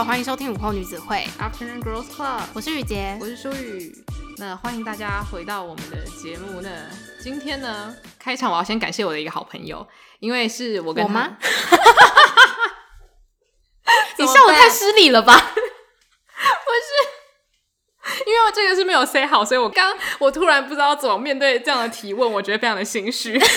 好，欢迎收听午后女子会 Afternoon Girls Club，我是雨洁，我是舒雨。那欢迎大家回到我们的节目。那今天呢，开场我要先感谢我的一个好朋友，因为是我跟他我吗？你笑我太失礼了吧？不是，因为这个是没有 say 好，所以我刚我突然不知道怎么面对这样的提问，我觉得非常的心虚。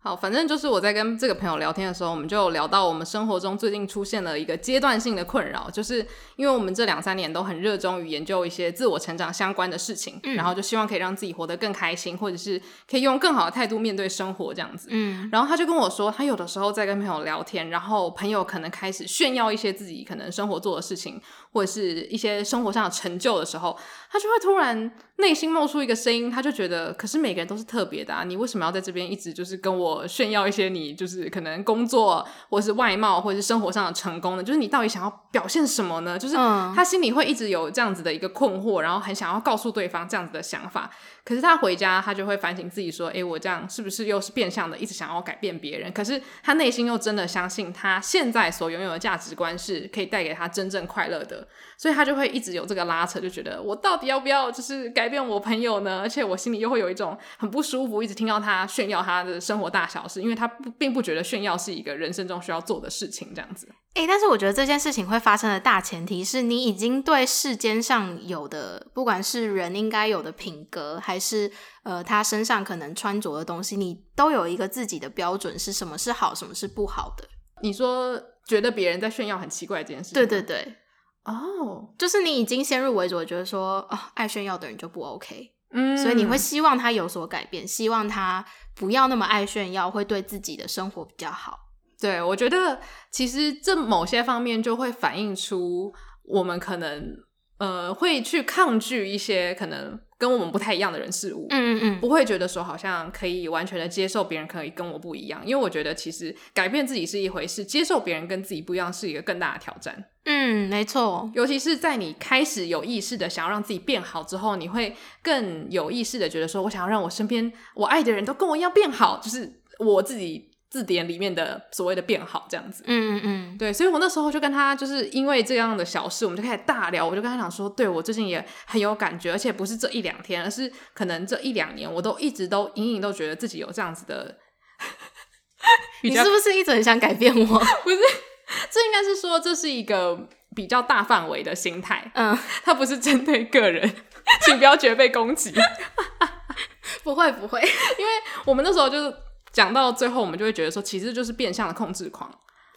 好，反正就是我在跟这个朋友聊天的时候，我们就聊到我们生活中最近出现了一个阶段性的困扰，就是因为我们这两三年都很热衷于研究一些自我成长相关的事情，嗯，然后就希望可以让自己活得更开心，或者是可以用更好的态度面对生活这样子。嗯，然后他就跟我说，他有的时候在跟朋友聊天，然后朋友可能开始炫耀一些自己可能生活做的事情，或者是一些生活上的成就的时候，他就会突然内心冒出一个声音，他就觉得，可是每个人都是特别的啊，你为什么要在这边一直就是跟我炫耀一些你就是可能工作或是外貌或者是生活上的成功呢？就是你到底想要表现什么呢？就是他心里会一直有这样子的一个困惑，然后很想要告诉对方这样子的想法。可是他回家，他就会反省自己说：“诶，我这样是不是又是变相的，一直想要改变别人？可是他内心又真的相信，他现在所拥有的价值观是可以带给他真正快乐的，所以他就会一直有这个拉扯，就觉得我到底要不要就是改变我朋友呢？而且我心里又会有一种很不舒服，一直听到他炫耀他的生活大小事，因为他不并不觉得炫耀是一个人生中需要做的事情，这样子。”诶、欸，但是我觉得这件事情会发生的大前提是你已经对世间上有的，不管是人应该有的品格，还是呃他身上可能穿着的东西，你都有一个自己的标准，是什么是好，什么是不好的。你说觉得别人在炫耀很奇怪这件事情？对对对，哦，oh. 就是你已经先入为主，觉得说哦，爱炫耀的人就不 OK，嗯，所以你会希望他有所改变，希望他不要那么爱炫耀，会对自己的生活比较好。对，我觉得其实这某些方面就会反映出我们可能呃会去抗拒一些可能跟我们不太一样的人事物，嗯嗯嗯，不会觉得说好像可以完全的接受别人可以跟我不一样，因为我觉得其实改变自己是一回事，接受别人跟自己不一样是一个更大的挑战。嗯，没错，尤其是在你开始有意识的想要让自己变好之后，你会更有意识的觉得说，我想要让我身边我爱的人都跟我一样变好，就是我自己。字典里面的所谓的变好这样子，嗯嗯嗯，对，所以我那时候就跟他就是因为这样的小事，我们就开始大聊。我就跟他讲说，对，我最近也很有感觉，而且不是这一两天，而是可能这一两年，我都一直都隐隐都觉得自己有这样子的。你是不是一直很想改变我？不是，这应该是说这是一个比较大范围的心态，嗯，他不是针对个人，请不要觉得被攻击。不会不会，因为我们那时候就是。讲到最后，我们就会觉得说，其实就是变相的控制狂。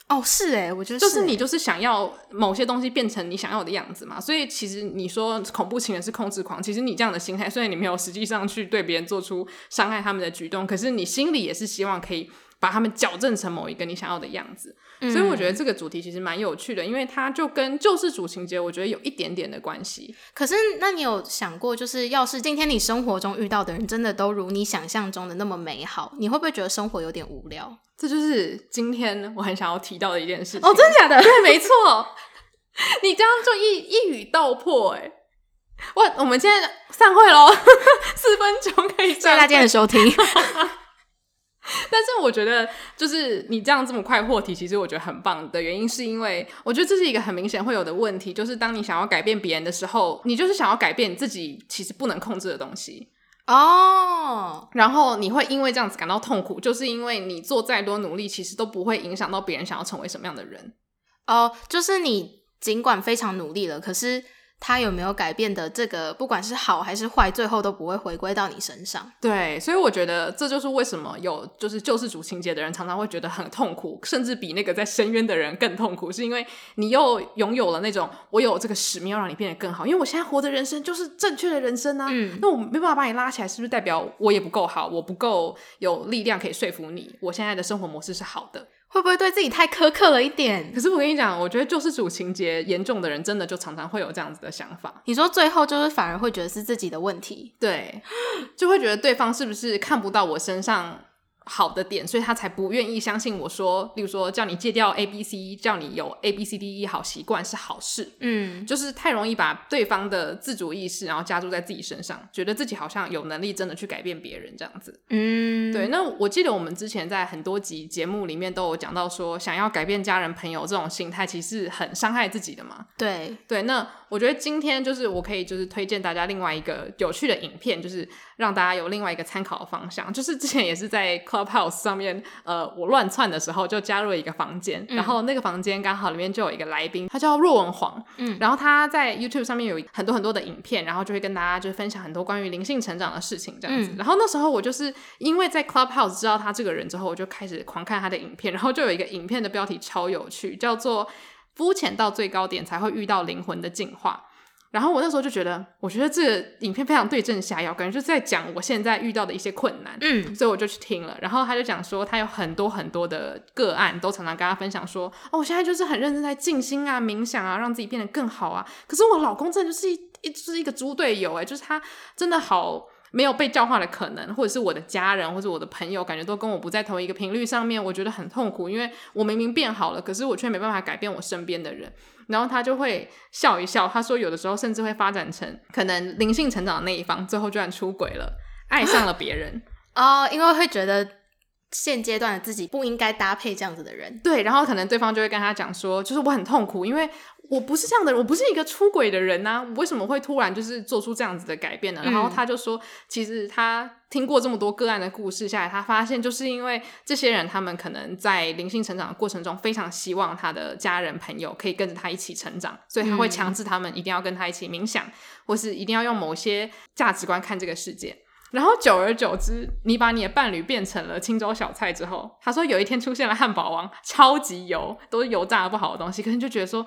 哦，是诶，我觉得是就是你就是想要某些东西变成你想要的样子嘛。所以其实你说恐怖情人是控制狂，其实你这样的心态，虽然你没有实际上去对别人做出伤害他们的举动，可是你心里也是希望可以把他们矫正成某一个你想要的样子。嗯，所以我觉得这个主题其实蛮有趣的，因为它就跟救世主情节，我觉得有一点点的关系。可是，那你有想过，就是要是今天你生活中遇到的人真的都如你想象中的那么美好，你会不会觉得生活有点无聊？这就是今天我很想要提到的一件事情。哦，真的假的？对，没错。你这样就一一语道破，哎，我我们现在散会喽，四分钟可以。谢谢大家的收听。但是我觉得，就是你这样这么快破题，其实我觉得很棒的原因，是因为我觉得这是一个很明显会有的问题，就是当你想要改变别人的时候，你就是想要改变你自己其实不能控制的东西哦。Oh. 然后你会因为这样子感到痛苦，就是因为你做再多努力，其实都不会影响到别人想要成为什么样的人哦。Oh, 就是你尽管非常努力了，可是。他有没有改变的这个，不管是好还是坏，最后都不会回归到你身上。对，所以我觉得这就是为什么有就是救世主情节的人常常会觉得很痛苦，甚至比那个在深渊的人更痛苦，是因为你又拥有了那种我有这个使命要让你变得更好，因为我现在活的人生就是正确的人生啊。嗯，那我没办法把你拉起来，是不是代表我也不够好，我不够有力量可以说服你，我现在的生活模式是好的？会不会对自己太苛刻了一点？可是我跟你讲，我觉得救世主情节严重的人，真的就常常会有这样子的想法。你说最后就是反而会觉得是自己的问题，对，就会觉得对方是不是看不到我身上好的点，所以他才不愿意相信我说，例如说叫你戒掉 A B C，叫你有 A B C D E 好习惯是好事。嗯，就是太容易把对方的自主意识，然后加注在自己身上，觉得自己好像有能力真的去改变别人这样子。嗯，对。那我记得我们之前在很多集节目里面都有讲到说，想要改变家人朋友这种心态，其实很伤害自己的嘛。对对。那我觉得今天就是我可以就是推荐大家另外一个有趣的影片，就是让大家有另外一个参考的方向。就是之前也是在 Clubhouse 上面，呃，我乱窜的时候就加入了一个房间，嗯、然后那个房间刚好里面就有一个来宾，他叫若文黄，嗯，然后他在 YouTube 上面有很多很多的影片，然后就会跟大家就分享很多关于灵性成长的事情这样子。嗯、然后那时候我就是因为在 Clubhouse 知道他这个人之后，我就开始狂看他的影片，然后就有一个影片的标题超有趣，叫做。肤浅到最高点才会遇到灵魂的进化，然后我那时候就觉得，我觉得这个影片非常对症下药，感觉就是在讲我现在遇到的一些困难，嗯，所以我就去听了。然后他就讲说，他有很多很多的个案，都常常跟他分享说，哦，我现在就是很认真在静心啊、冥想啊，让自己变得更好啊。可是我老公真的就是一一就是一个猪队友，诶，就是他真的好。没有被教化的可能，或者是我的家人或者我的朋友，感觉都跟我不在同一个频率上面，我觉得很痛苦，因为我明明变好了，可是我却没办法改变我身边的人。然后他就会笑一笑，他说有的时候甚至会发展成可能灵性成长的那一方，最后居然出轨了，爱上了别人 哦，因为会觉得现阶段的自己不应该搭配这样子的人。对，然后可能对方就会跟他讲说，就是我很痛苦，因为。我不是这样的人，我不是一个出轨的人呐、啊，我为什么会突然就是做出这样子的改变呢？嗯、然后他就说，其实他听过这么多个案的故事下来，他发现就是因为这些人，他们可能在灵性成长的过程中，非常希望他的家人朋友可以跟着他一起成长，所以他会强制他们一定要跟他一起冥想，或是一定要用某些价值观看这个世界。然后久而久之，你把你的伴侣变成了清粥小菜之后，他说有一天出现了汉堡王，超级油，都是油炸的不好的东西，可能就觉得说。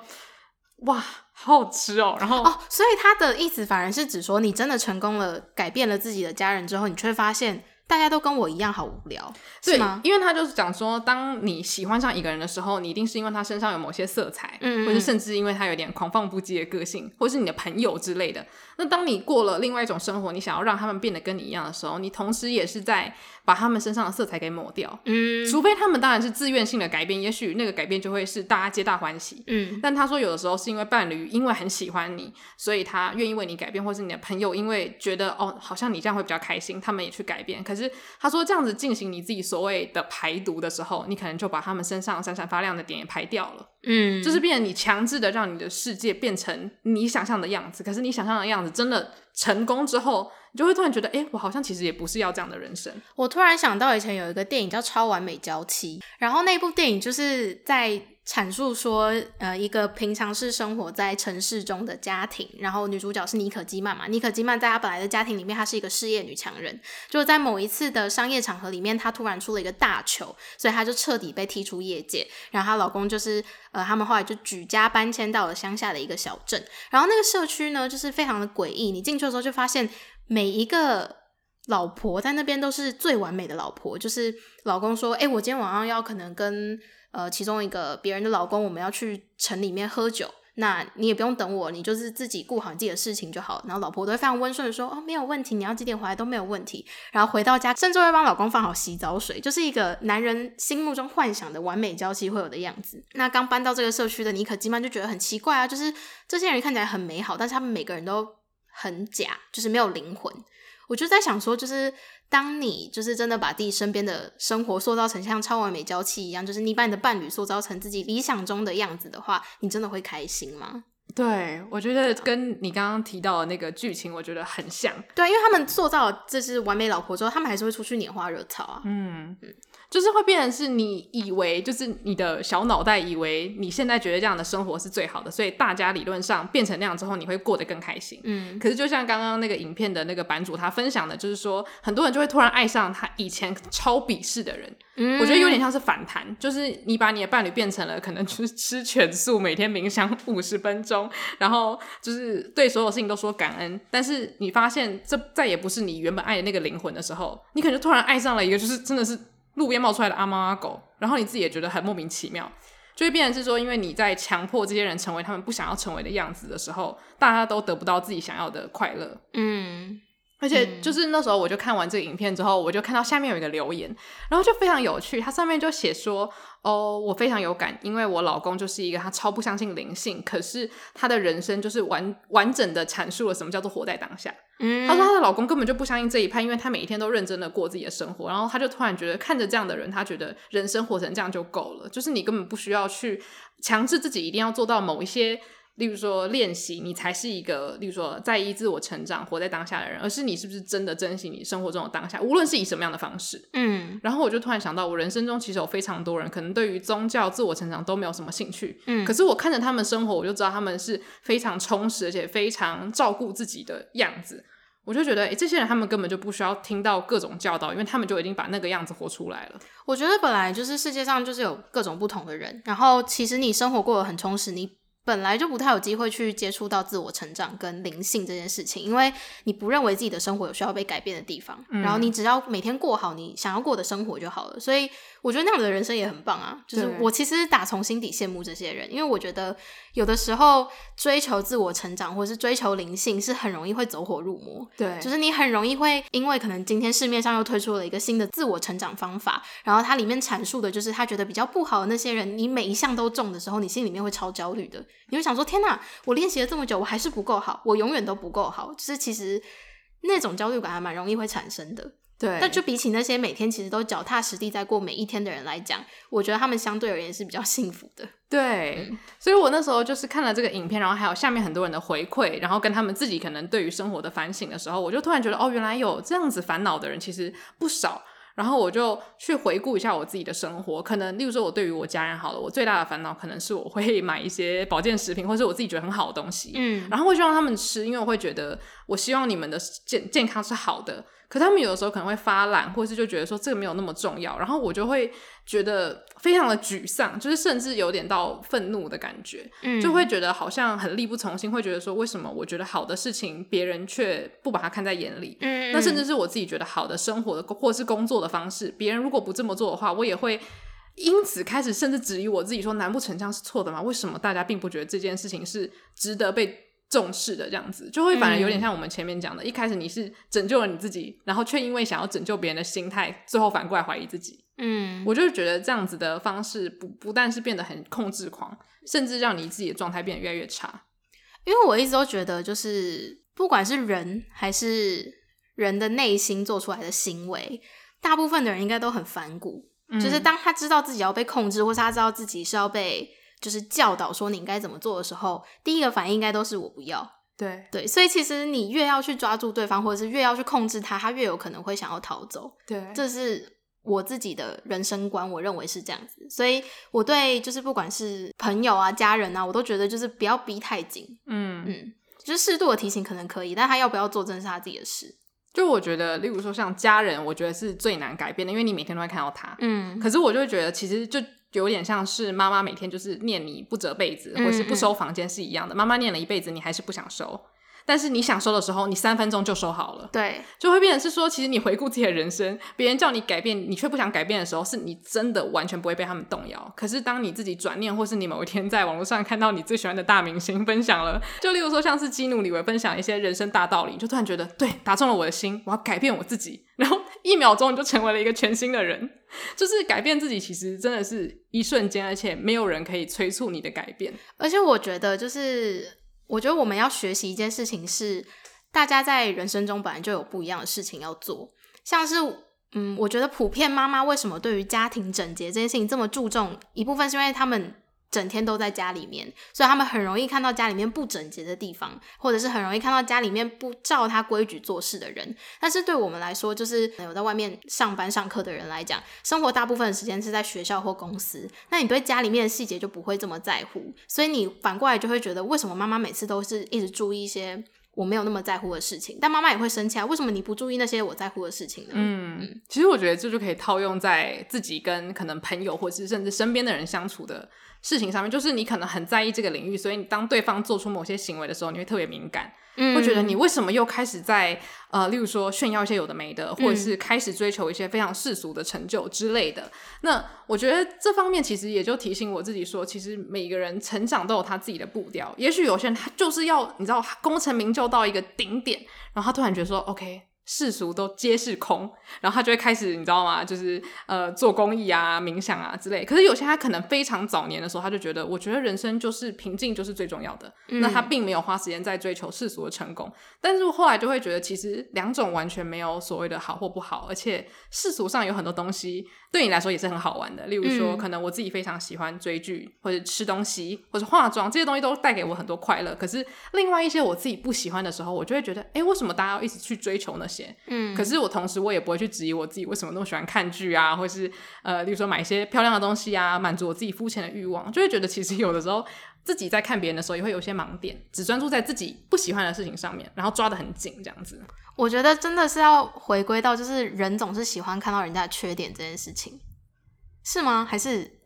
哇，好好吃哦！然后哦，所以他的意思反而是指说，你真的成功了，改变了自己的家人之后，你却发现。大家都跟我一样好无聊，对是吗？因为他就是讲说，当你喜欢上一个人的时候，你一定是因为他身上有某些色彩，嗯，嗯，或者甚至因为他有点狂放不羁的个性，或是你的朋友之类的。那当你过了另外一种生活，你想要让他们变得跟你一样的时候，你同时也是在把他们身上的色彩给抹掉，嗯。除非他们当然是自愿性的改变，也许那个改变就会是大家皆大欢喜，嗯。但他说有的时候是因为伴侣因为很喜欢你，所以他愿意为你改变，或是你的朋友因为觉得哦，好像你这样会比较开心，他们也去改变。可是他说这样子。进行你自己所谓的排毒的时候，你可能就把他们身上闪闪发亮的点也排掉了。嗯，就是变成你强制的让你的世界变成你想象的样子。可是你想象的样子真的成功之后，你就会突然觉得，哎，我好像其实也不是要这样的人生。我突然想到以前有一个电影叫《超完美娇妻》，然后那部电影就是在。阐述说，呃，一个平常是生活在城市中的家庭，然后女主角是妮可基曼嘛。妮可基曼在她本来的家庭里面，她是一个事业女强人。就在某一次的商业场合里面，她突然出了一个大糗，所以她就彻底被踢出业界。然后她老公就是，呃，他们后来就举家搬迁到了乡下的一个小镇。然后那个社区呢，就是非常的诡异。你进去的时候就发现，每一个老婆在那边都是最完美的老婆。就是老公说，哎，我今天晚上要可能跟。呃，其中一个别人的老公，我们要去城里面喝酒，那你也不用等我，你就是自己顾好你自己的事情就好。然后老婆都会非常温顺的说：“哦，没有问题，你要几点回来都没有问题。”然后回到家，甚至会帮老公放好洗澡水，就是一个男人心目中幻想的完美娇妻会有的样子。那刚搬到这个社区的妮可基曼就觉得很奇怪啊，就是这些人看起来很美好，但是他们每个人都很假，就是没有灵魂。我就在想说，就是。当你就是真的把自己身边的生活塑造成像超完美娇妻一样，就是你把你的伴侣塑造成自己理想中的样子的话，你真的会开心吗？对，我觉得跟你刚刚提到的那个剧情，我觉得很像。对，因为他们塑造了这是完美老婆之后，他们还是会出去拈花惹草啊。嗯嗯。就是会变成是你以为，就是你的小脑袋以为你现在觉得这样的生活是最好的，所以大家理论上变成那样之后，你会过得更开心。嗯，可是就像刚刚那个影片的那个版主他分享的，就是说很多人就会突然爱上他以前超鄙视的人。嗯，我觉得有点像是反弹，就是你把你的伴侣变成了可能就是吃全素，每天冥想五十分钟，然后就是对所有事情都说感恩，但是你发现这再也不是你原本爱的那个灵魂的时候，你可能就突然爱上了一个就是真的是。路边冒出来的阿猫阿狗，然后你自己也觉得很莫名其妙，就会变成是说，因为你在强迫这些人成为他们不想要成为的样子的时候，大家都得不到自己想要的快乐。嗯，而且就是那时候，我就看完这个影片之后，我就看到下面有一个留言，然后就非常有趣。它上面就写说：“哦，我非常有感，因为我老公就是一个他超不相信灵性，可是他的人生就是完完整的阐述了什么叫做活在当下。”嗯，他说他的老公根本就不相信这一派，因为他每一天都认真的过自己的生活。然后他就突然觉得，看着这样的人，他觉得人生活成这样就够了，就是你根本不需要去强制自己一定要做到某一些。例如说练习，你才是一个，例如说在意自我成长、活在当下的人，而是你是不是真的珍惜你生活中的当下，无论是以什么样的方式。嗯，然后我就突然想到，我人生中其实有非常多人，可能对于宗教、自我成长都没有什么兴趣。嗯，可是我看着他们生活，我就知道他们是非常充实，而且非常照顾自己的样子。我就觉得，诶，这些人他们根本就不需要听到各种教导，因为他们就已经把那个样子活出来了。我觉得本来就是世界上就是有各种不同的人，然后其实你生活过得很充实，你。本来就不太有机会去接触到自我成长跟灵性这件事情，因为你不认为自己的生活有需要被改变的地方，嗯、然后你只要每天过好你想要过的生活就好了。所以我觉得那样的人生也很棒啊！就是我其实打从心底羡慕这些人，因为我觉得有的时候追求自我成长或者是追求灵性是很容易会走火入魔。对，就是你很容易会因为可能今天市面上又推出了一个新的自我成长方法，然后它里面阐述的就是他觉得比较不好的那些人，你每一项都中的时候，你心里面会超焦虑的。你会想说：“天哪，我练习了这么久，我还是不够好，我永远都不够好。”就是其实那种焦虑感还蛮容易会产生的。对，但就比起那些每天其实都脚踏实地在过每一天的人来讲，我觉得他们相对而言是比较幸福的。对，嗯、所以我那时候就是看了这个影片，然后还有下面很多人的回馈，然后跟他们自己可能对于生活的反省的时候，我就突然觉得，哦，原来有这样子烦恼的人其实不少。然后我就去回顾一下我自己的生活，可能例如说，我对于我家人好了，我最大的烦恼可能是我会 买一些保健食品，或是我自己觉得很好的东西，嗯，然后会希望他们吃，因为我会觉得我希望你们的健健康是好的。可他们有的时候可能会发懒，或是就觉得说这个没有那么重要，然后我就会觉得非常的沮丧，就是甚至有点到愤怒的感觉，嗯，就会觉得好像很力不从心，会觉得说为什么我觉得好的事情别人却不把它看在眼里，嗯，那甚至是我自己觉得好的生活的或是工作的方式，别人如果不这么做的话，我也会因此开始甚至质疑我自己，说难不成这样是错的吗？为什么大家并不觉得这件事情是值得被重视的这样子，就会反而有点像我们前面讲的，嗯、一开始你是拯救了你自己，然后却因为想要拯救别人的心态，最后反过来怀疑自己。嗯，我就觉得这样子的方式不不但是变得很控制狂，甚至让你自己的状态变得越来越差。因为我一直都觉得，就是不管是人还是人的内心做出来的行为，大部分的人应该都很反骨。嗯、就是当他知道自己要被控制，或是他知道自己是要被。就是教导说你应该怎么做的时候，第一个反应应该都是我不要。对对，所以其实你越要去抓住对方，或者是越要去控制他，他越有可能会想要逃走。对，这是我自己的人生观，我认为是这样子。所以我对就是不管是朋友啊、家人啊，我都觉得就是不要逼太紧。嗯嗯，就是适度的提醒可能可以，但他要不要做，真的是他自己的事。就我觉得，例如说像家人，我觉得是最难改变的，因为你每天都会看到他。嗯，可是我就会觉得，其实就。有点像是妈妈每天就是念你不折被子，或者是不收房间是一样的。妈妈、念了一辈子，你还是不想收，但是你想收的时候，你三分钟就收好了。对，就会变成是说，其实你回顾自己的人生，别人叫你改变，你却不想改变的时候，是你真的完全不会被他们动摇。可是当你自己转念，或是你某一天在网络上看到你最喜欢的大明星分享了，就例如说像是基努李维分享一些人生大道理，就突然觉得对，打中了我的心，我要改变我自己，然后一秒钟你就成为了一个全新的人。就是改变自己，其实真的是一瞬间，而且没有人可以催促你的改变。而且我觉得，就是我觉得我们要学习一件事情是，大家在人生中本来就有不一样的事情要做。像是，嗯，我觉得普遍妈妈为什么对于家庭整洁这件事情这么注重，一部分是因为他们。整天都在家里面，所以他们很容易看到家里面不整洁的地方，或者是很容易看到家里面不照他规矩做事的人。但是对我们来说，就是有在外面上班上课的人来讲，生活大部分的时间是在学校或公司，那你对家里面的细节就不会这么在乎，所以你反过来就会觉得，为什么妈妈每次都是一直注意一些我没有那么在乎的事情？但妈妈也会生气啊，为什么你不注意那些我在乎的事情呢？嗯，嗯，其实我觉得这就可以套用在自己跟可能朋友或是甚至身边的人相处的。事情上面，就是你可能很在意这个领域，所以你当对方做出某些行为的时候，你会特别敏感，嗯，会觉得你为什么又开始在呃，例如说炫耀一些有的没的，或者是开始追求一些非常世俗的成就之类的。嗯、那我觉得这方面其实也就提醒我自己说，其实每个人成长都有他自己的步调。也许有些人他就是要你知道功成名就到一个顶点，然后他突然觉得说，OK，世俗都皆是空，然后他就会开始，你知道吗？就是呃做公益啊、冥想啊之类。可是有些他可能非常早年的时候，他就觉得，我觉得人生就是平静就是最重要的。嗯、那他并没有花时间在追求世俗的成功。但是后来就会觉得，其实两种完全没有所谓的好或不好，而且世俗上有很多东西对你来说也是很好玩的。例如说，嗯、可能我自己非常喜欢追剧，或者吃东西，或者化妆，这些东西都带给我很多快乐。可是另外一些我自己不喜欢的时候，我就会觉得，哎，为什么大家要一直去追求那些？嗯，可是我同时我也不会去质疑我自己为什么那么喜欢看剧啊，或是呃，例如说买一些漂亮的东西啊，满足我自己肤浅的欲望，就会觉得其实有的时候自己在看别人的时候也会有些盲点，只专注在自己不喜欢的事情上面，然后抓得很紧这样子。我觉得真的是要回归到就是人总是喜欢看到人家的缺点这件事情，是吗？还是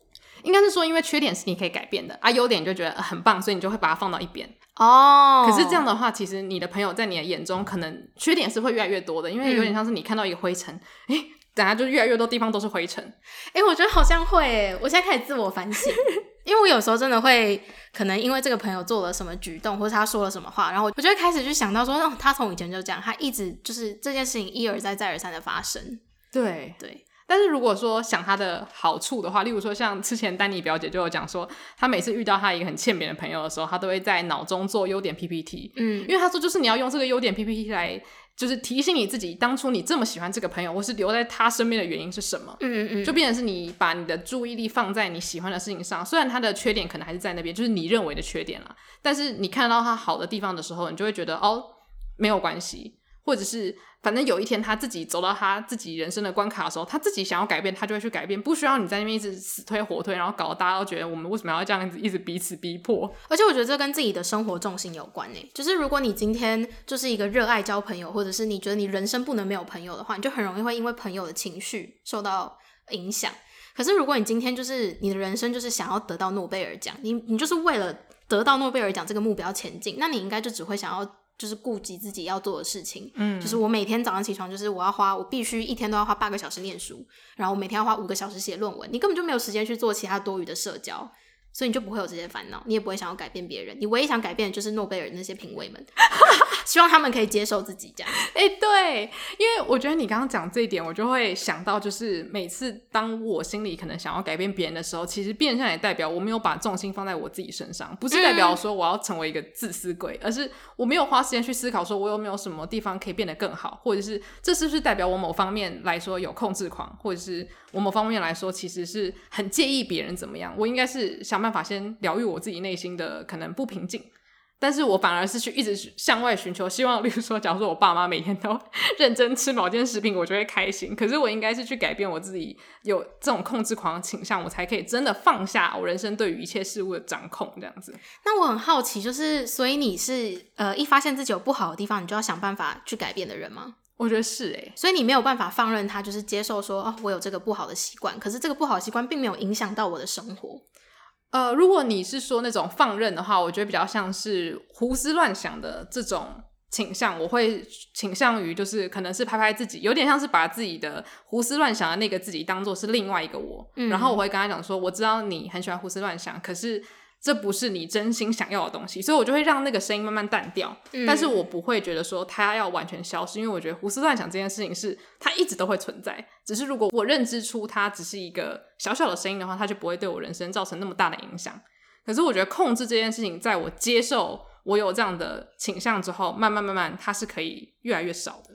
应该是说因为缺点是你可以改变的啊，优点你就觉得很棒，所以你就会把它放到一边。哦，oh, 可是这样的话，其实你的朋友在你的眼中可能缺点是会越来越多的，因为有点像是你看到一个灰尘，诶、嗯，等下就越来越多地方都是灰尘。诶，我觉得好像会诶，我现在开始自我反省，因为我有时候真的会可能因为这个朋友做了什么举动，或是他说了什么话，然后我就会开始去想到说，哦，他从以前就这样，他一直就是这件事情一而再再而三的发生。对对。对但是如果说想他的好处的话，例如说像之前丹尼表姐就有讲说，她每次遇到她一个很欠扁的朋友的时候，她都会在脑中做优点 PPT。嗯，因为她说就是你要用这个优点 PPT 来，就是提醒你自己当初你这么喜欢这个朋友，或是留在他身边的原因是什么。嗯嗯嗯，就变成是你把你的注意力放在你喜欢的事情上，虽然他的缺点可能还是在那边，就是你认为的缺点啦，但是你看到他好的地方的时候，你就会觉得哦，没有关系。或者是，反正有一天他自己走到他自己人生的关卡的时候，他自己想要改变，他就会去改变，不需要你在那边一直死推活推，然后搞得大家都觉得我们为什么要这样子一直彼此逼迫。而且我觉得这跟自己的生活重心有关诶，就是如果你今天就是一个热爱交朋友，或者是你觉得你人生不能没有朋友的话，你就很容易会因为朋友的情绪受到影响。可是如果你今天就是你的人生就是想要得到诺贝尔奖，你你就是为了得到诺贝尔奖这个目标前进，那你应该就只会想要。就是顾及自己要做的事情，嗯，就是我每天早上起床，就是我要花，我必须一天都要花八个小时念书，然后我每天要花五个小时写论文，你根本就没有时间去做其他多余的社交。所以你就不会有这些烦恼，你也不会想要改变别人，你唯一想改变的就是诺贝尔那些评委们，希望他们可以接受自己这样。哎、欸，对，因为我觉得你刚刚讲这一点，我就会想到，就是每次当我心里可能想要改变别人的时候，其实变相也代表我没有把重心放在我自己身上，不是代表说我要成为一个自私鬼，而是我没有花时间去思考说我有没有什么地方可以变得更好，或者是这是不是代表我某方面来说有控制狂，或者是我某方面来说其实是很介意别人怎么样，我应该是想办法先疗愈我自己内心的可能不平静，但是我反而是去一直向外寻求希望。例如说，假如说我爸妈每天都 认真吃某件食品，我就会开心。可是我应该是去改变我自己有这种控制狂的倾向，我才可以真的放下我人生对于一切事物的掌控。这样子。那我很好奇，就是所以你是呃一发现自己有不好的地方，你就要想办法去改变的人吗？我觉得是诶、欸，所以你没有办法放任他，就是接受说哦，我有这个不好的习惯，可是这个不好的习惯并没有影响到我的生活。呃，如果你是说那种放任的话，我觉得比较像是胡思乱想的这种倾向，我会倾向于就是可能是拍拍自己，有点像是把自己的胡思乱想的那个自己当做是另外一个我，嗯、然后我会跟他讲说，我知道你很喜欢胡思乱想，可是。这不是你真心想要的东西，所以我就会让那个声音慢慢淡掉。嗯、但是我不会觉得说它要完全消失，因为我觉得胡思乱想这件事情是它一直都会存在。只是如果我认知出它只是一个小小的声音的话，它就不会对我人生造成那么大的影响。可是我觉得控制这件事情，在我接受我有这样的倾向之后，慢慢慢慢它是可以越来越少的。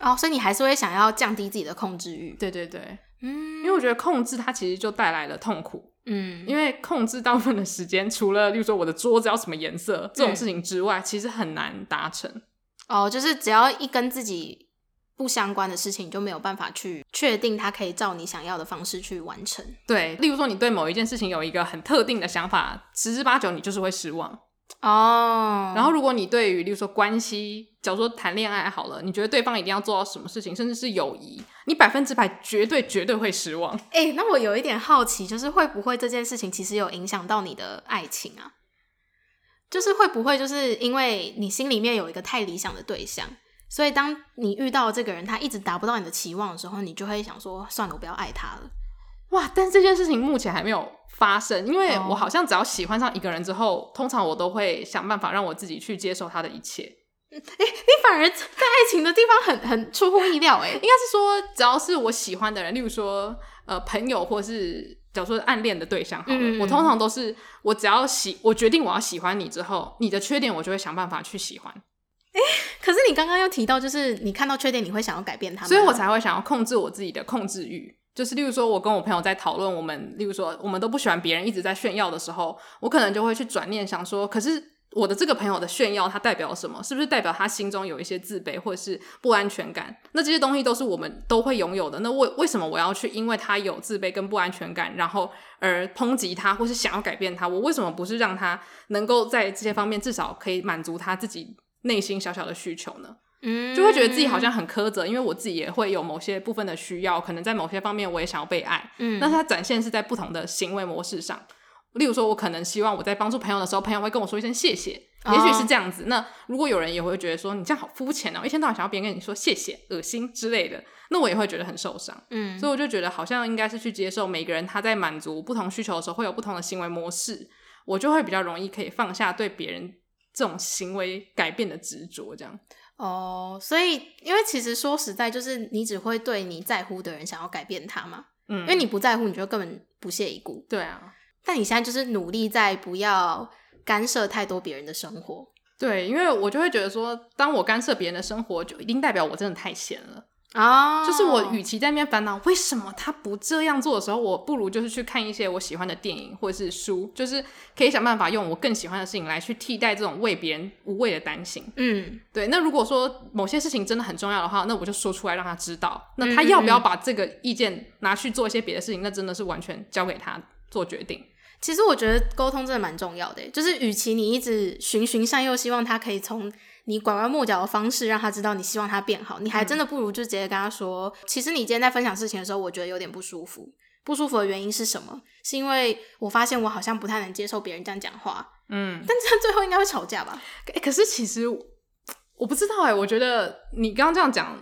哦，所以你还是会想要降低自己的控制欲？对对对，嗯，因为我觉得控制它其实就带来了痛苦。嗯，因为控制大部分的时间，除了例如说我的桌子要什么颜色这种事情之外，嗯、其实很难达成。哦，就是只要一跟自己不相关的事情，就没有办法去确定它可以照你想要的方式去完成。对，例如说你对某一件事情有一个很特定的想法，十之八九你就是会失望。哦，然后如果你对于，例如说关系，假如说谈恋爱好了，你觉得对方一定要做到什么事情，甚至是友谊，你百分之百绝对绝对会失望。哎、欸，那我有一点好奇，就是会不会这件事情其实有影响到你的爱情啊？就是会不会就是因为你心里面有一个太理想的对象，所以当你遇到这个人，他一直达不到你的期望的时候，你就会想说，算了，我不要爱他了。哇！但这件事情目前还没有发生，因为我好像只要喜欢上一个人之后，通常我都会想办法让我自己去接受他的一切。哎、欸，你反而在爱情的地方很很出乎意料、欸，哎，应该是说，只要是我喜欢的人，例如说，呃，朋友或是假如说暗恋的对象，好了，嗯、我通常都是我只要喜，我决定我要喜欢你之后，你的缺点我就会想办法去喜欢。哎、欸，可是你刚刚又提到，就是你看到缺点，你会想要改变他们，所以我才会想要控制我自己的控制欲。就是例如说，我跟我朋友在讨论，我们例如说，我们都不喜欢别人一直在炫耀的时候，我可能就会去转念想说，可是。我的这个朋友的炫耀，它代表什么？是不是代表他心中有一些自卑或者是不安全感？那这些东西都是我们都会拥有的。那为为什么我要去因为他有自卑跟不安全感，然后而抨击他，或是想要改变他？我为什么不是让他能够在这些方面至少可以满足他自己内心小小的需求呢？嗯，就会觉得自己好像很苛责，因为我自己也会有某些部分的需要，可能在某些方面我也想要被爱。嗯，那它展现是在不同的行为模式上。例如说，我可能希望我在帮助朋友的时候，朋友会跟我说一声谢谢，也许是这样子。Oh. 那如果有人也会觉得说你这样好肤浅哦，一天到晚想要别人跟你说谢谢、恶心之类的，那我也会觉得很受伤。嗯，所以我就觉得好像应该是去接受每个人他在满足不同需求的时候会有不同的行为模式，我就会比较容易可以放下对别人这种行为改变的执着。这样哦，oh, 所以因为其实说实在，就是你只会对你在乎的人想要改变他嘛。嗯，因为你不在乎，你就根本不屑一顾。对啊。但你现在就是努力在不要干涉太多别人的生活，对，因为我就会觉得说，当我干涉别人的生活，就一定代表我真的太闲了啊。Oh. 就是我与其在那边烦恼为什么他不这样做的时候，我不如就是去看一些我喜欢的电影或者是书，就是可以想办法用我更喜欢的事情来去替代这种为别人无谓的担心。嗯，对。那如果说某些事情真的很重要的话，那我就说出来让他知道。那他要不要把这个意见拿去做一些别的事情，那真的是完全交给他做决定。其实我觉得沟通真的蛮重要的，就是与其你一直循循善诱，希望他可以从你拐弯抹角的方式让他知道你希望他变好，你还真的不如就直接跟他说，嗯、其实你今天在分享事情的时候，我觉得有点不舒服。不舒服的原因是什么？是因为我发现我好像不太能接受别人这样讲话。嗯，但这样最后应该会吵架吧？欸、可是其实我不知道哎，我觉得你刚刚这样讲。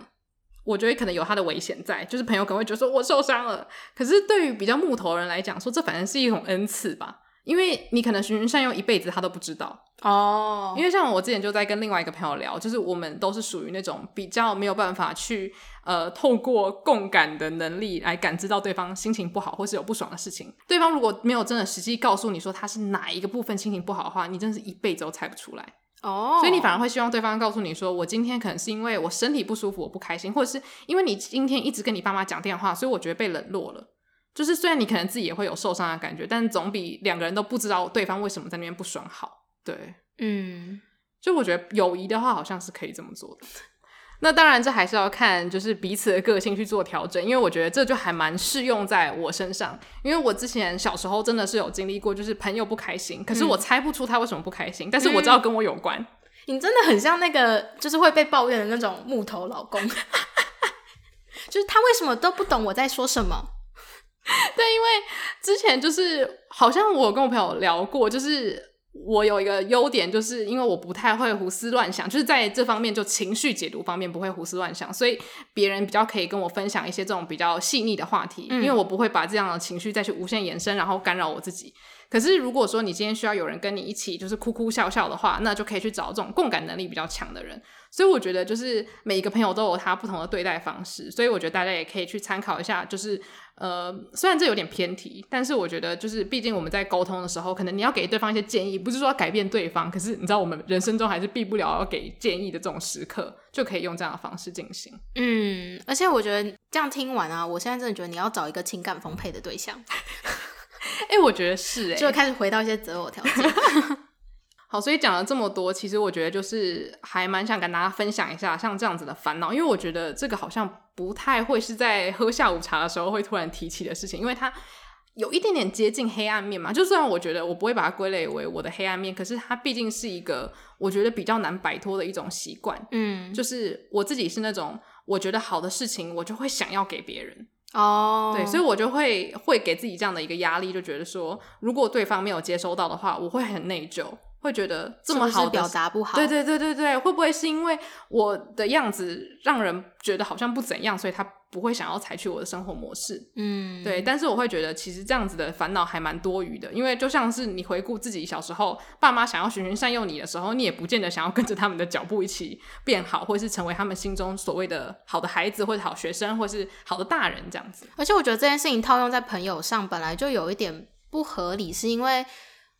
我觉得可能有他的危险在，就是朋友可能会觉得说我受伤了，可是对于比较木头人来讲，说这反正是一种恩赐吧，因为你可能循循善诱一辈子他都不知道哦。因为像我之前就在跟另外一个朋友聊，就是我们都是属于那种比较没有办法去呃透过共感的能力来感知到对方心情不好或是有不爽的事情。对方如果没有真的实际告诉你说他是哪一个部分心情不好的话，你真的是一辈子都猜不出来。哦，所以你反而会希望对方告诉你说，我今天可能是因为我身体不舒服，我不开心，或者是因为你今天一直跟你爸妈讲电话，所以我觉得被冷落了。就是虽然你可能自己也会有受伤的感觉，但总比两个人都不知道对方为什么在那边不爽好。对，嗯，就我觉得友谊的话，好像是可以这么做的。那当然，这还是要看就是彼此的个性去做调整，因为我觉得这就还蛮适用在我身上。因为我之前小时候真的是有经历过，就是朋友不开心，可是我猜不出他为什么不开心，嗯、但是我知道跟我有关。你真的很像那个就是会被抱怨的那种木头老公，就是他为什么都不懂我在说什么？对，因为之前就是好像我跟我朋友聊过，就是。我有一个优点，就是因为我不太会胡思乱想，就是在这方面就情绪解读方面不会胡思乱想，所以别人比较可以跟我分享一些这种比较细腻的话题，嗯、因为我不会把这样的情绪再去无限延伸，然后干扰我自己。可是如果说你今天需要有人跟你一起就是哭哭笑笑的话，那就可以去找这种共感能力比较强的人。所以我觉得就是每一个朋友都有他不同的对待方式，所以我觉得大家也可以去参考一下，就是。呃，虽然这有点偏题，但是我觉得就是，毕竟我们在沟通的时候，可能你要给对方一些建议，不是说要改变对方，可是你知道，我们人生中还是避不了要给建议的这种时刻，就可以用这样的方式进行。嗯，而且我觉得这样听完啊，我现在真的觉得你要找一个情感丰沛的对象。哎、欸，我觉得是 哎、欸，就开始回到一些择偶条件。好，所以讲了这么多，其实我觉得就是还蛮想跟大家分享一下像这样子的烦恼，因为我觉得这个好像不太会是在喝下午茶的时候会突然提起的事情，因为它有一点点接近黑暗面嘛。就虽然我觉得我不会把它归类为我的黑暗面，可是它毕竟是一个我觉得比较难摆脱的一种习惯。嗯，就是我自己是那种我觉得好的事情，我就会想要给别人。哦，对，所以我就会会给自己这样的一个压力，就觉得说，如果对方没有接收到的话，我会很内疚。会觉得这么好表达不好？对对对对对，会不会是因为我的样子让人觉得好像不怎样，所以他不会想要采取我的生活模式？嗯，对。但是我会觉得，其实这样子的烦恼还蛮多余的，因为就像是你回顾自己小时候，爸妈想要循循善诱你的时候，你也不见得想要跟着他们的脚步一起变好，或是成为他们心中所谓的好的孩子，或者好学生，或是好的大人这样子。而且我觉得这件事情套用在朋友上，本来就有一点不合理，是因为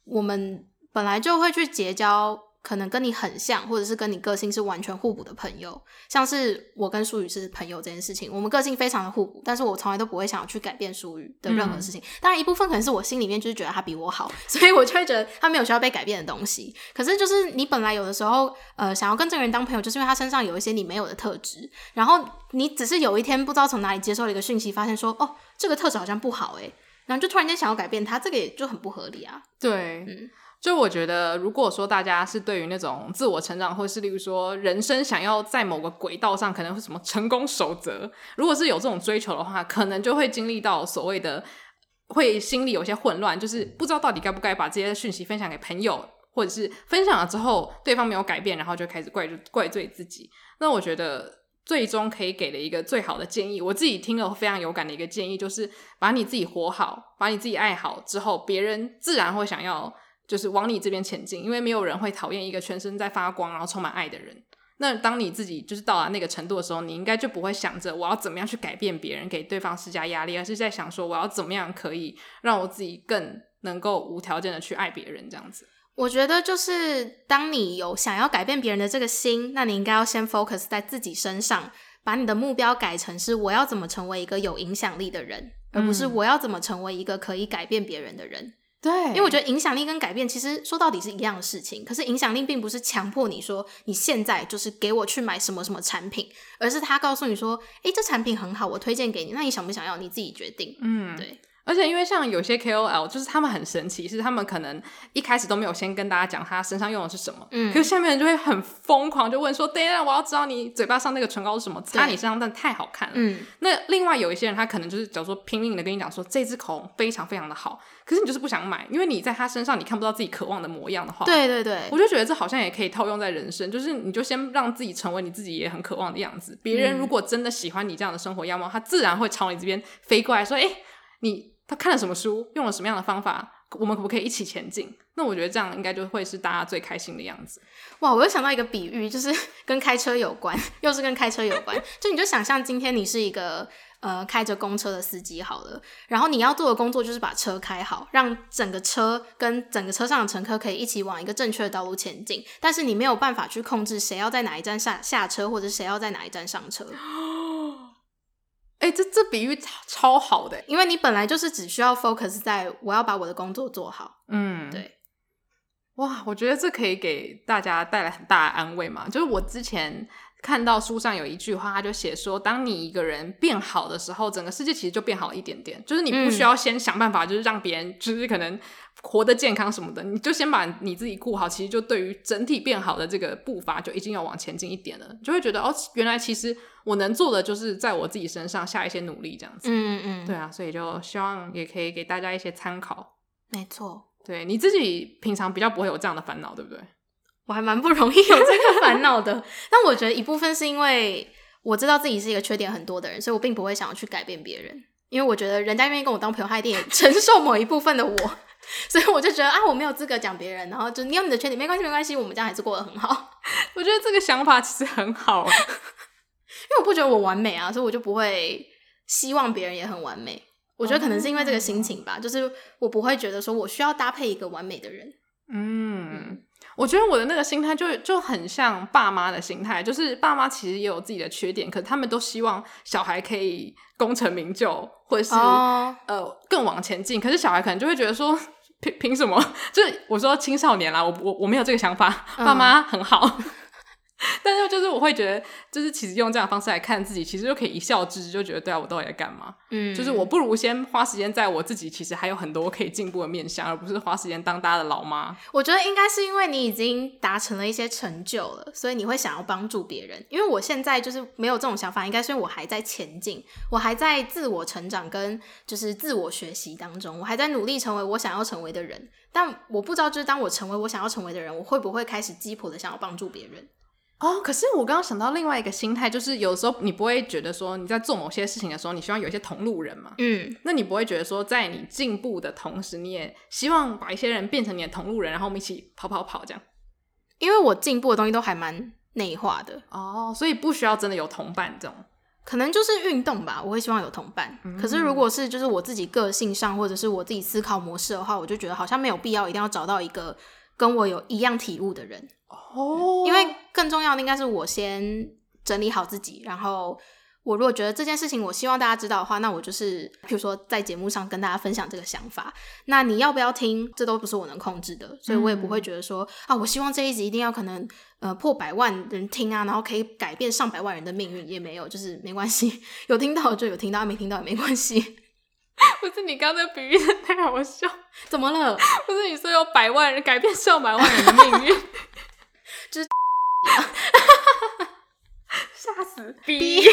我们。本来就会去结交可能跟你很像，或者是跟你个性是完全互补的朋友，像是我跟舒宇是朋友这件事情，我们个性非常的互补，但是我从来都不会想要去改变舒宇的任何事情。嗯、当然，一部分可能是我心里面就是觉得他比我好，所以我就会觉得他没有需要被改变的东西。可是，就是你本来有的时候，呃，想要跟这个人当朋友，就是因为他身上有一些你没有的特质，然后你只是有一天不知道从哪里接受了一个讯息，发现说，哦，这个特质好像不好诶，然后就突然间想要改变他，这个也就很不合理啊。对，嗯。就我觉得，如果说大家是对于那种自我成长，或是例如说人生想要在某个轨道上，可能会什么成功守则，如果是有这种追求的话，可能就会经历到所谓的会心里有些混乱，就是不知道到底该不该把这些讯息分享给朋友，或者是分享了之后对方没有改变，然后就开始怪怪罪自己。那我觉得最终可以给的一个最好的建议，我自己听了非常有感的一个建议，就是把你自己活好，把你自己爱好之后，别人自然会想要。就是往你这边前进，因为没有人会讨厌一个全身在发光，然后充满爱的人。那当你自己就是到达那个程度的时候，你应该就不会想着我要怎么样去改变别人，给对方施加压力，而是在想说我要怎么样可以让我自己更能够无条件的去爱别人。这样子，我觉得就是当你有想要改变别人的这个心，那你应该要先 focus 在自己身上，把你的目标改成是我要怎么成为一个有影响力的人，而不是我要怎么成为一个可以改变别人的人。对，因为我觉得影响力跟改变其实说到底是一样的事情。可是影响力并不是强迫你说你现在就是给我去买什么什么产品，而是他告诉你说，哎，这产品很好，我推荐给你，那你想不想要？你自己决定。嗯，对。而且因为像有些 KOL，就是他们很神奇，是他们可能一开始都没有先跟大家讲他身上用的是什么，嗯，可是下面人就会很疯狂，就问说，等一下，我要知道你嘴巴上那个唇膏是什么，擦你身上真的太好看了。嗯，那另外有一些人，他可能就是假如说拼命的跟你讲说，这支口红非常非常的好，可是你就是不想买，因为你在他身上你看不到自己渴望的模样的话，对对对，我就觉得这好像也可以套用在人生，就是你就先让自己成为你自己也很渴望的样子，别人如果真的喜欢你这样的生活样貌，他自然会朝你这边飞过来说，哎，你。他看了什么书，用了什么样的方法，我们可不可以一起前进？那我觉得这样应该就会是大家最开心的样子。哇，我又想到一个比喻，就是跟开车有关，又是跟开车有关。就你就想象今天你是一个呃开着公车的司机好了，然后你要做的工作就是把车开好，让整个车跟整个车上的乘客可以一起往一个正确的道路前进。但是你没有办法去控制谁要在哪一站下下车，或者谁要在哪一站上车。哎、欸，这这比喻超超好的，因为你本来就是只需要 focus 在我要把我的工作做好。嗯，对。哇，我觉得这可以给大家带来很大的安慰嘛。就是我之前看到书上有一句话，他就写说，当你一个人变好的时候，整个世界其实就变好了一点点。就是你不需要先想办法，就是让别人就是可能活得健康什么的，你就先把你自己顾好，其实就对于整体变好的这个步伐就已经要往前进一点了。就会觉得哦，原来其实。我能做的就是在我自己身上下一些努力，这样子。嗯嗯，对啊，所以就希望也可以给大家一些参考。没错，对，你自己平常比较不会有这样的烦恼，对不对？我还蛮不容易有这个烦恼的，但我觉得一部分是因为我知道自己是一个缺点很多的人，所以我并不会想要去改变别人，因为我觉得人家愿意跟我当朋友，他一定也承受某一部分的我，所以我就觉得啊，我没有资格讲别人，然后就你有你的缺点，没关系，没关系，我们这样还是过得很好。我觉得这个想法其实很好。因为我不觉得我完美啊，所以我就不会希望别人也很完美。我觉得可能是因为这个心情吧，就是我不会觉得说我需要搭配一个完美的人。嗯，我觉得我的那个心态就就很像爸妈的心态，就是爸妈其实也有自己的缺点，可是他们都希望小孩可以功成名就，或者是、哦、呃更往前进。可是小孩可能就会觉得说，凭凭什么？就是我说青少年啦，我我我没有这个想法，爸妈很好。但是就是我会觉得，就是其实用这样的方式来看自己，其实就可以一笑置之，就觉得对啊，我到底在干嘛？嗯，就是我不如先花时间在我自己，其实还有很多可以进步的面向，而不是花时间当大家的老妈。我觉得应该是因为你已经达成了一些成就了，所以你会想要帮助别人。因为我现在就是没有这种想法，应该是因为我还在前进，我还在自我成长跟就是自我学习当中，我还在努力成为我想要成为的人。但我不知道，就是当我成为我想要成为的人，我会不会开始鸡婆的想要帮助别人？哦，可是我刚刚想到另外一个心态，就是有时候你不会觉得说你在做某些事情的时候，你希望有一些同路人嘛？嗯，那你不会觉得说在你进步的同时，你也希望把一些人变成你的同路人，然后我们一起跑跑跑这样？因为我进步的东西都还蛮内化的哦，所以不需要真的有同伴这种，可能就是运动吧。我会希望有同伴，嗯、可是如果是就是我自己个性上或者是我自己思考模式的话，我就觉得好像没有必要一定要找到一个跟我有一样体悟的人。哦、嗯，因为更重要的应该是我先整理好自己，然后我如果觉得这件事情我希望大家知道的话，那我就是比如说在节目上跟大家分享这个想法。那你要不要听，这都不是我能控制的，所以我也不会觉得说、嗯、啊，我希望这一集一定要可能呃破百万人听啊，然后可以改变上百万人的命运，也没有，就是没关系，有听到就有听到，没听到也没关系。不是你刚刚那个比喻的太好笑，怎么了？不是你说有百万人改变上百万人的命运。就是 吓死逼！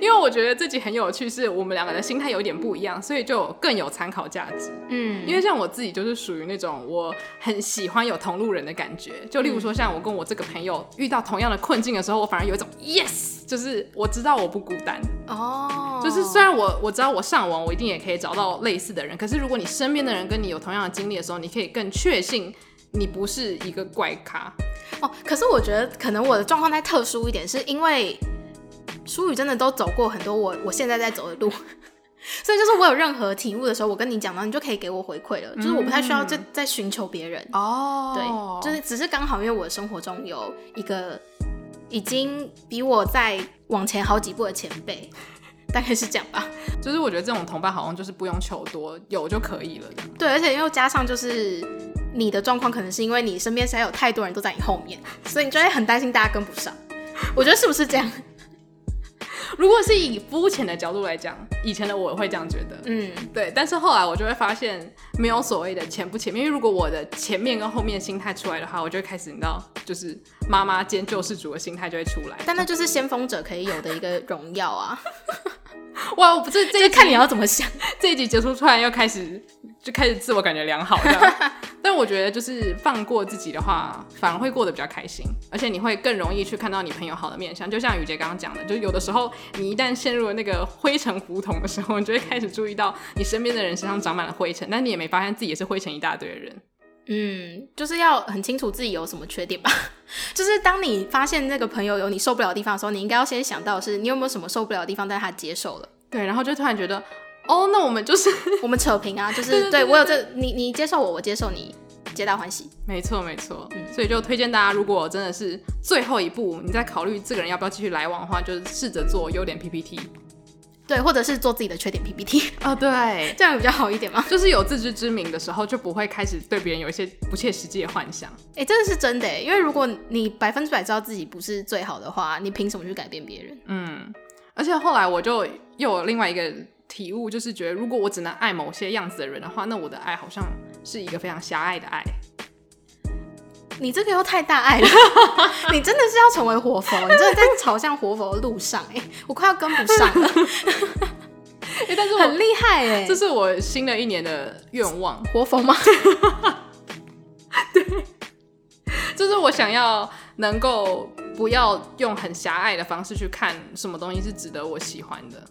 因为我觉得自己很有趣，是我们两个的心态有点不一样，所以就更有参考价值。嗯，因为像我自己就是属于那种我很喜欢有同路人的感觉，就例如说像我跟我这个朋友遇到同样的困境的时候，我反而有一种 yes，就是我知道我不孤单。哦，就是虽然我我知道我上网我一定也可以找到类似的人，可是如果你身边的人跟你有同样的经历的时候，你可以更确信。你不是一个怪咖哦，可是我觉得可能我的状况再特殊一点，是因为淑宇真的都走过很多我我现在在走的路，所以就是我有任何体悟的时候，我跟你讲到，你就可以给我回馈了，就是我不太需要再再寻求别人哦，对，就是只是刚好因为我的生活中有一个已经比我再往前好几步的前辈，大概是这样吧。就是我觉得这种同伴好像就是不用求多，有就可以了。对，而且又加上就是。你的状况可能是因为你身边实在有太多人都在你后面，所以你就会很担心大家跟不上。我觉得是不是这样？如果是以肤浅的角度来讲，以前的我会这样觉得，嗯，对。但是后来我就会发现，没有所谓的前不前面，因为如果我的前面跟后面心态出来的话，我就会开始你知道，就是妈妈兼救世主的心态就会出来。但那就是先锋者可以有的一个荣耀啊！哇，我不是这就看你要怎么想。这一集结束，突然又开始就开始自我感觉良好这样。但我觉得就是放过自己的话，反而会过得比较开心，而且你会更容易去看到你朋友好的面相。就像雨杰刚刚讲的，就有的时候你一旦陷入了那个灰尘胡同的时候，你就会开始注意到你身边的人身上长满了灰尘，但你也没发现自己也是灰尘一大堆的人。嗯，就是要很清楚自己有什么缺点吧。就是当你发现那个朋友有你受不了的地方的时候，你应该要先想到是你有没有什么受不了的地方，但他接受了。对，然后就突然觉得。哦，那我们就是我们扯平啊，就是对，我有这你你接受我，我接受你，皆大欢喜。没错没错，嗯，所以就推荐大家，如果真的是最后一步，你在考虑这个人要不要继续来往的话，就是试着做优点 PPT，对，或者是做自己的缺点 PPT 啊，哦，对，这样比较好一点嘛。就是有自知之明的时候，就不会开始对别人有一些不切实际的幻想。哎，这个是真的，因为如果你百分之百知道自己不是最好的话，你凭什么去改变别人？嗯，而且后来我就又有另外一个。体悟就是觉得，如果我只能爱某些样子的人的话，那我的爱好像是一个非常狭隘的爱。你这个又太大爱了，你真的是要成为活佛，你真的在朝向活佛的路上，哎，我快要跟不上了。哎，但是很厉害哎，这是我新的一年的愿望，活佛吗？对，就是我想要能够不要用很狭隘的方式去看什么东西是值得我喜欢的。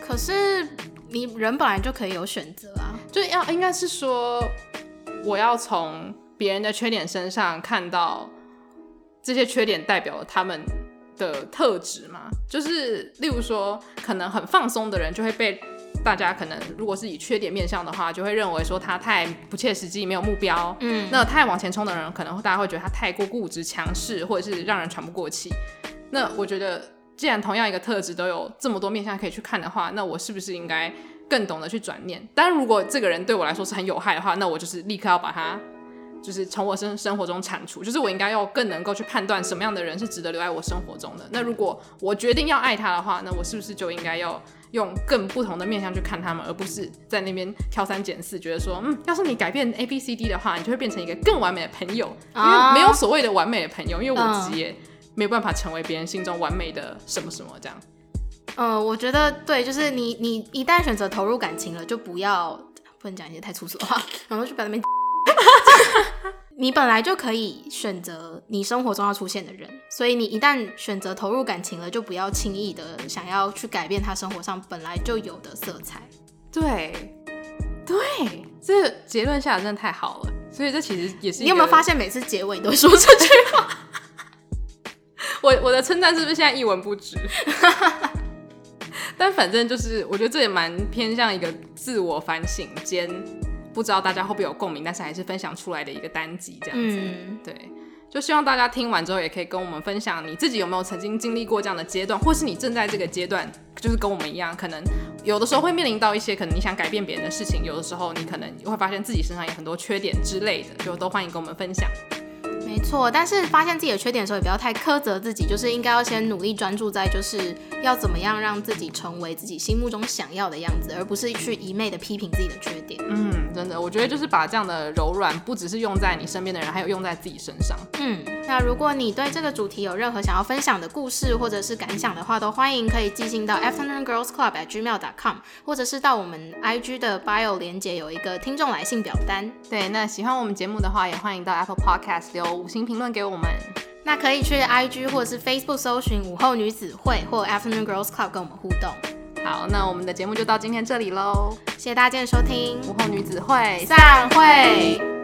可是你人本来就可以有选择啊，就要应该是说，我要从别人的缺点身上看到这些缺点代表了他们的特质嘛。就是例如说，可能很放松的人就会被大家可能如果是以缺点面向的话，就会认为说他太不切实际，没有目标。嗯，那太往前冲的人，可能大家会觉得他太过固执、强势，或者是让人喘不过气。那我觉得。既然同样一个特质都有这么多面向可以去看的话，那我是不是应该更懂得去转念？当然，如果这个人对我来说是很有害的话，那我就是立刻要把他就是从我生生活中铲除，就是我应该要更能够去判断什么样的人是值得留在我生活中的。那如果我决定要爱他的话，那我是不是就应该要用更不同的面向去看他们，而不是在那边挑三拣四，觉得说，嗯，要是你改变 A B C D 的话，你就会变成一个更完美的朋友。因为没有所谓的完美的朋友，因为我自己也没有办法成为别人心中完美的什么什么这样。呃，我觉得对，就是你你一旦选择投入感情了，就不要不能讲一些太粗俗的话，然后就把那边。你本来就可以选择你生活中要出现的人，所以你一旦选择投入感情了，就不要轻易的想要去改变他生活上本来就有的色彩。对，对，这个结论下的真的太好了。所以这其实也是，你有没有发现每次结尾都会说这句话？我我的称赞是不是现在一文不值？但反正就是，我觉得这也蛮偏向一个自我反省兼。不知道大家会不会有共鸣，但是还是分享出来的一个单集这样子。嗯，对，就希望大家听完之后也可以跟我们分享，你自己有没有曾经经历过这样的阶段，或是你正在这个阶段，就是跟我们一样，可能有的时候会面临到一些可能你想改变别人的事情，有的时候你可能会发现自己身上有很多缺点之类的，就都欢迎跟我们分享。没错，但是发现自己的缺点的时候，也不要太苛责自己，就是应该要先努力专注在，就是要怎么样让自己成为自己心目中想要的样子，而不是去一昧的批评自己的缺点。嗯，真的，我觉得就是把这样的柔软，不只是用在你身边的人，还有用在自己身上。嗯，那如果你对这个主题有任何想要分享的故事或者是感想的话，都欢迎可以寄信到 Afternoon Girls Club at gmail.com，或者是到我们 IG 的 bio 连接有一个听众来信表单。对，那喜欢我们节目的话，也欢迎到 Apple Podcast 留五星评论给我们，那可以去 IG 或者是 Facebook 搜寻午后女子会或 Afternoon Girls Club 跟我们互动。好，那我们的节目就到今天这里喽，谢谢大家的收听，午后女子会散会。